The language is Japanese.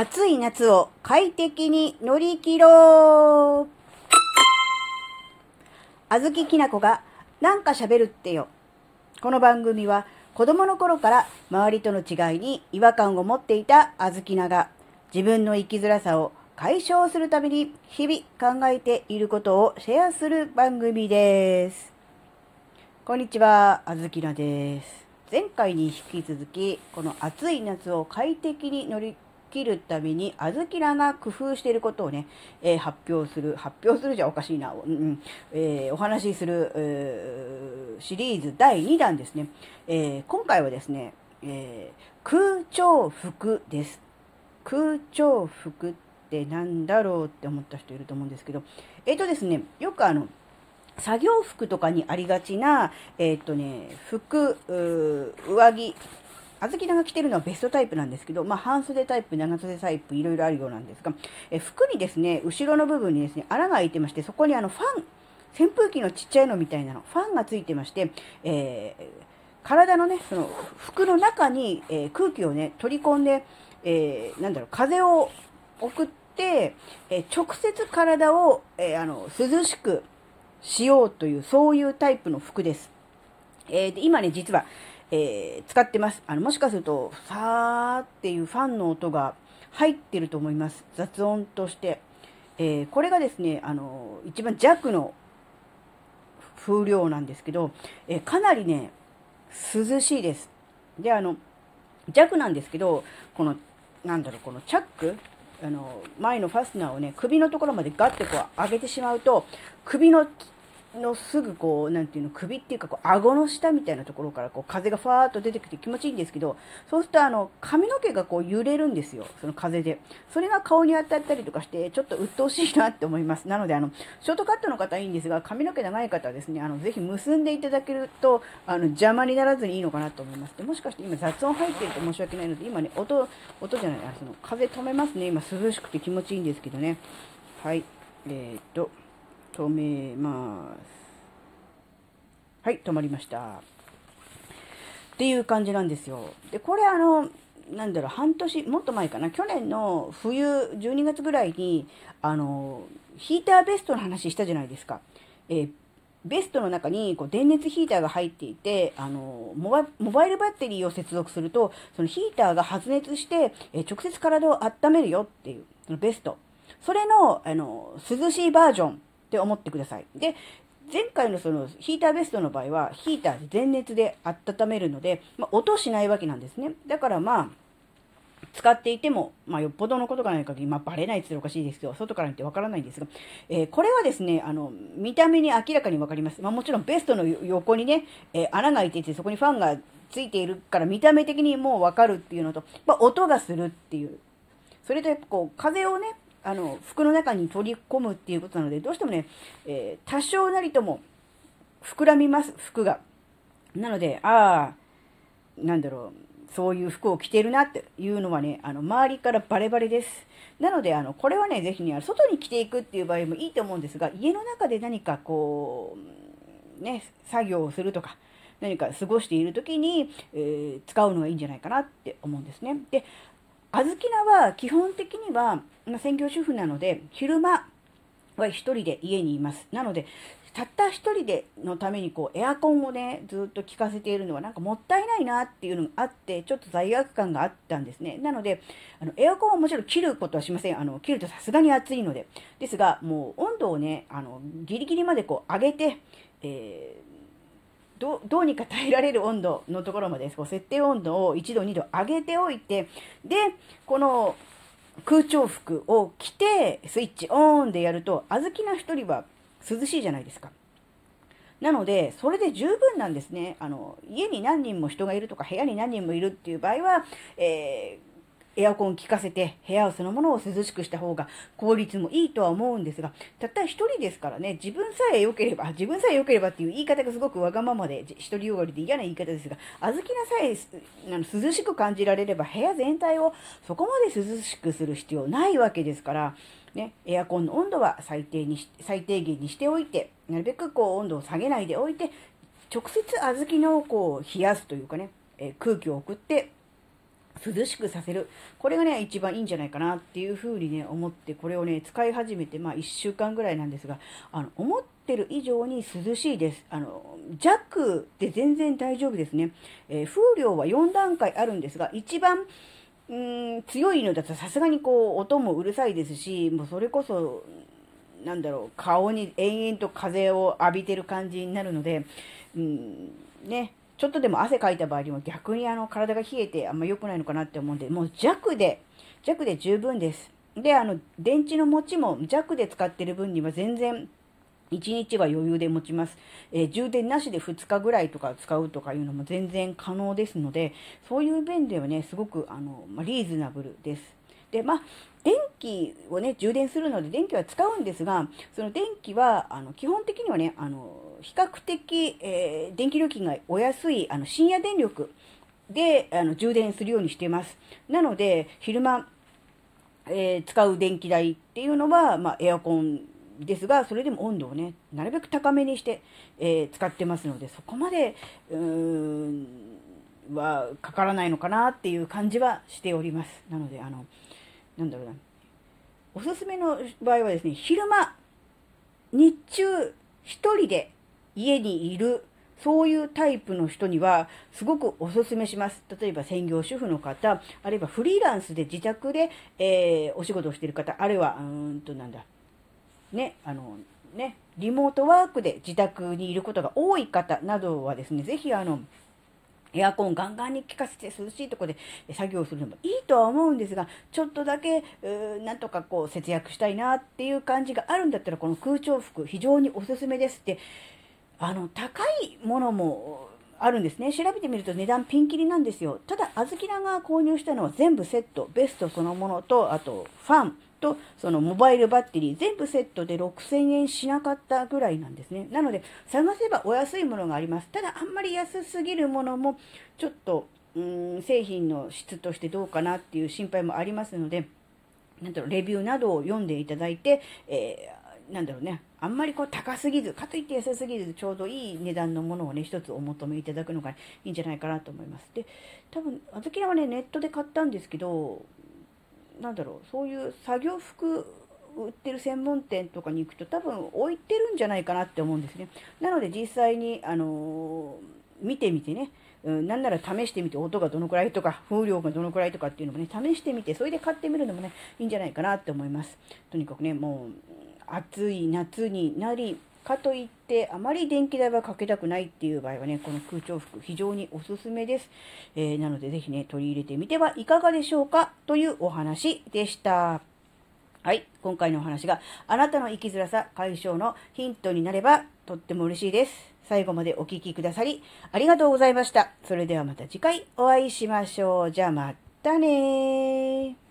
暑い夏を快適に乗り切ろうあずききなこがなんか喋るってよ。この番組は子供の頃から周りとの違いに違和感を持っていたあずきなが自分の生きづらさを解消するために日々考えていることをシェアする番組です。こんにちは、あずきなです。前回に引き続き、この暑い夏を快適に乗り切るために、あずきなが工夫していることをね、えー発表する、発表するじゃおかしいな、うんえーお話しする、えーシリーズ第2弾ですね。え今回はですね、え空調服です。空調服ってなんだろうって思った人いると思うんですけど、えっ、とですね、よくあの、作業服とかにありがちな、えーっとね、服、上着、あずきなが着てるのはベストタイプなんですけど、まあ、半袖タイプ、長袖タイプ、いろいろあるようなんですが、え服にですね、後ろの部分にですね、穴が開いてまして、そこにあの、ファン、扇風機のちっちゃいのみたいなの、ファンがついてまして、えー体のね、その服の中に、えー空気をね、取り込んで、えーなんだろう、風を送って、えー直接体を、えーあの、涼しくしようという、そういうタイプの服です。えーで今ね、実は、えー使ってます。あの、もしかすると、さーっていうファンの音が入ってると思います。雑音として。えーこれがですね、あの、一番弱の風量なんですけど、えーかなりね、涼しいです。で、あの、弱なんですけど、この、なんだろう、このチャック、あの、前のファスナーをね、首のところまでガッてこう上げてしまうと、首の、のすぐこう、なんていうの、首っていうか、こう、顎の下みたいなところから、こう、風がファーっと出てきて気持ちいいんですけど、そうすると、あの、髪の毛がこう、揺れるんですよ。その風で。それが顔に当たったりとかして、ちょっと鬱陶しいなって思います。なので、あの、ショートカットの方はいいんですが、髪の毛長い方はですね、あの、ぜひ結んでいただけると、あの、邪魔にならずにいいのかなと思います。でもしかして今雑音入ってると申し訳ないので、今ね、音、音じゃない、あその、風止めますね。今涼しくて気持ちいいんですけどね。はい。えー、っと、止めます。はい、止まりました。っていう感じなんですよ。で、これあの、なんだろう、半年、もっと前かな、去年の冬、12月ぐらいに、あの、ヒーターベストの話したじゃないですか。えーベストの中にこう電熱ヒーターが入っていてあのモバモバイルバッテリーを接続するとそのヒーターが発熱して、えー直接体を温めるよっていうそのベストそれのあの涼しいバージョンって思ってくださいで前回のそのヒーターベストの場合はヒーターで電熱で温めるので、まあ、音しないわけなんですねだからまあ使っていても、まあ、よっぽどのことがない限り、まあ、バレないって言おかしいですけど、外から見てわからないんですが、えーこれはですね、あの、見た目に明らかにわかります。まあ、もちろんベストの横にね、えー穴が開いていて、そこにファンがついているから、見た目的にもうわかるっていうのと、まあ、音がするっていう。それと、こう、風をね、あの、服の中に取り込むっていうことなので、どうしてもね、えー多少なりとも膨らみます、服が。なので、ああ、なんだろう、そういう服を着てるなっていうのはね、あの、周りからバレバレです。なので、あの、これはね、ぜひね、外に着ていくっていう場合もいいと思うんですが、家の中で何かこう、ね、作業をするとか、何か過ごしている時に、えー使うのがいいんじゃないかなって思うんですね。で、あずきなは基本的には、まあ、専業主婦なので、昼間は一人で家にいます。なので、たった一人でのためにこうエアコンをね、ずっと効かせているのはなんかもったいないなっていうのがあって、ちょっと罪悪感があったんですね。なので、あのエアコンはもちろん切ることはしません。あの切るとさすがに暑いので。ですが、もう温度をね、あのギリギリまでこう上げて、えーどどうにか耐えられる温度のところまでこう設定温度を1度2度上げておいてでこの空調服を着てスイッチオンでやると小豆な一人は涼しいじゃないですか。なので、それで十分なんですね。あの、家に何人も人がいるとか、部屋に何人もいるっていう場合は、えーエアコンを効かせて部屋そのものを涼しくした方が効率もいいとは思うんですが、たった一人ですからね、自分さえ良ければ、自分さえ良ければっていう言い方がすごくわがままで、独りよがりで嫌な言い方ですが、小豆菜さえあの涼しく感じられれば部屋全体をそこまで涼しくする必要ないわけですから、ね、エアコンの温度は最低に最低限にしておいて、なるべくこう温度を下げないでおいて、直接小豆のこう冷やすというかね、えー空気を送って涼しくさせる。これがね、一番いいんじゃないかなっていうふうにね、思って、これをね、使い始めて、まあ1週間ぐらいなんですが、あの、思ってる以上に涼しいです。あの、弱で全然大丈夫ですね。えー、風量は4段階あるんですが、一番、うん強いのだとさすがにこう音もうるさいですしもうそれこそなんだろう顔に延々と風を浴びてる感じになるので、うんね、ちょっとでも汗かいた場合にも逆にあの体が冷えてあんま良くないのかなって思うんでもう弱で弱で十分です。であの電池の持ちも弱で使ってる分には全然1日は余裕で持ちます、えー、充電なしで2日ぐらいとか使うとかいうのも全然可能ですので、そういう面ではね、すごくあの、まあ、リーズナブルです。で、まあ、電気をね、充電するので電気は使うんですが、その電気は、あの、基本的にはね、あの、比較的、えー、電気料金がお安い、あの、深夜電力で、あの、充電するようにしています。なので、昼間、えー、使う電気代っていうのは、まあ、エアコンですが、それでも温度をね、なるべく高めにして、えー、使ってますので、そこまで、うーん、はかからないのかなっていう感じはしております。なので、あの、なんだろうな。おすすめの場合はですね、昼間、日中、一人で家にいる、そういうタイプの人には、すごくおすすめします。例えば専業主婦の方、あるいはフリーランスで自宅で、えー、お仕事をしている方、あるいは、うんとなんだ、ね、あの、ね、リモートワークで自宅にいることが多い方などはですね、ぜひあの、エアコンガンガンに効かせて涼しいところで作業するのもいいとは思うんですが、ちょっとだけ、なんとかこう節約したいなっていう感じがあるんだったら、この空調服非常におすすめですって、あの、高いものもあるんですね。調べてみると値段ピンキリなんですよ。ただ、あずきらが購入したのは全部セット、ベストそのものと、あとファン、とそのモバイルバッテリー全部セットで6000円しなかったぐらいなんですね。なので探せばお安いものがあります。ただあんまり安すぎるものもちょっとうん製品の質としてどうかなっていう心配もありますので、なんだろう、レビューなどを読んでいただいて、えー、なんだろうね、あんまりこう高すぎず、かといって安すぎず、ちょうどいい値段のものをね、一つお求めいただくのがいいんじゃないかなと思います。で、多分、あずきらはね、ネットで買ったんですけど、なんだろうそういう作業服売ってる専門店とかに行くと多分置いてるんじゃないかなって思うんですね。なので実際に、あのー、見てみてね、うん、なんなら試してみて音がどのくらいとか風量がどのくらいとかっていうのもね試してみてそれで買ってみるのもねいいんじゃないかなって思います。とにかくねもう暑い夏になりかといってあまり電気代はかけたくないっていう場合はね、この空調服非常におすすめです。えー、なのでぜひね、取り入れてみてはいかがでしょうかというお話でした。はい。今回のお話があなたの生きづらさ解消のヒントになればとっても嬉しいです。最後までお聴きくださりありがとうございました。それではまた次回お会いしましょう。じゃあまたね